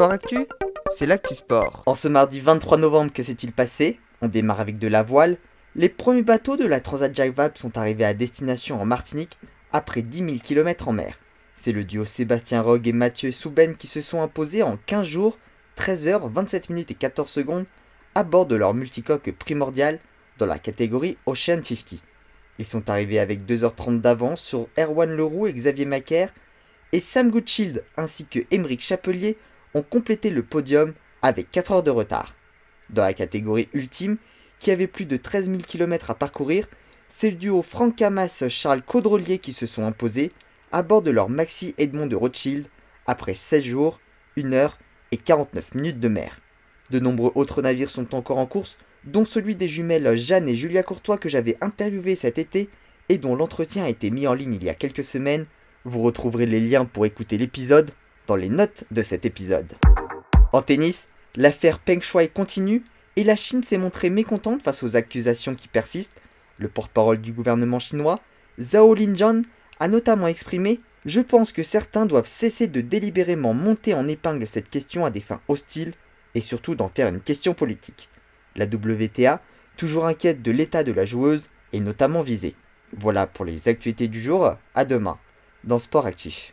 Sport Actu, c'est l'actu sport. En ce mardi 23 novembre, que s'est-il passé On démarre avec de la voile. Les premiers bateaux de la Transat Jacques Vabre sont arrivés à destination en Martinique après 10 000 km en mer. C'est le duo Sébastien Rogue et Mathieu Souben qui se sont imposés en 15 jours, 13 heures, 27 minutes et 14 secondes à bord de leur multicoque primordial dans la catégorie Ocean 50. Ils sont arrivés avec 2h30 d'avance sur Erwan Leroux et Xavier Macaire et Sam Goodshield ainsi que Émeric Chapelier ont complété le podium avec 4 heures de retard. Dans la catégorie ultime, qui avait plus de 13 000 km à parcourir, c'est le duo Franck Hamas-Charles Caudrelier qui se sont imposés à bord de leur Maxi Edmond de Rothschild après 16 jours, 1 heure et 49 minutes de mer. De nombreux autres navires sont encore en course, dont celui des jumelles Jeanne et Julia Courtois que j'avais interviewé cet été et dont l'entretien a été mis en ligne il y a quelques semaines. Vous retrouverez les liens pour écouter l'épisode les notes de cet épisode. En tennis, l'affaire Peng Shuai continue et la Chine s'est montrée mécontente face aux accusations qui persistent. Le porte-parole du gouvernement chinois, Zhao Linjian, a notamment exprimé Je pense que certains doivent cesser de délibérément monter en épingle cette question à des fins hostiles et surtout d'en faire une question politique. La WTA, toujours inquiète de l'état de la joueuse, est notamment visée. Voilà pour les actualités du jour, à demain dans Sport Actif.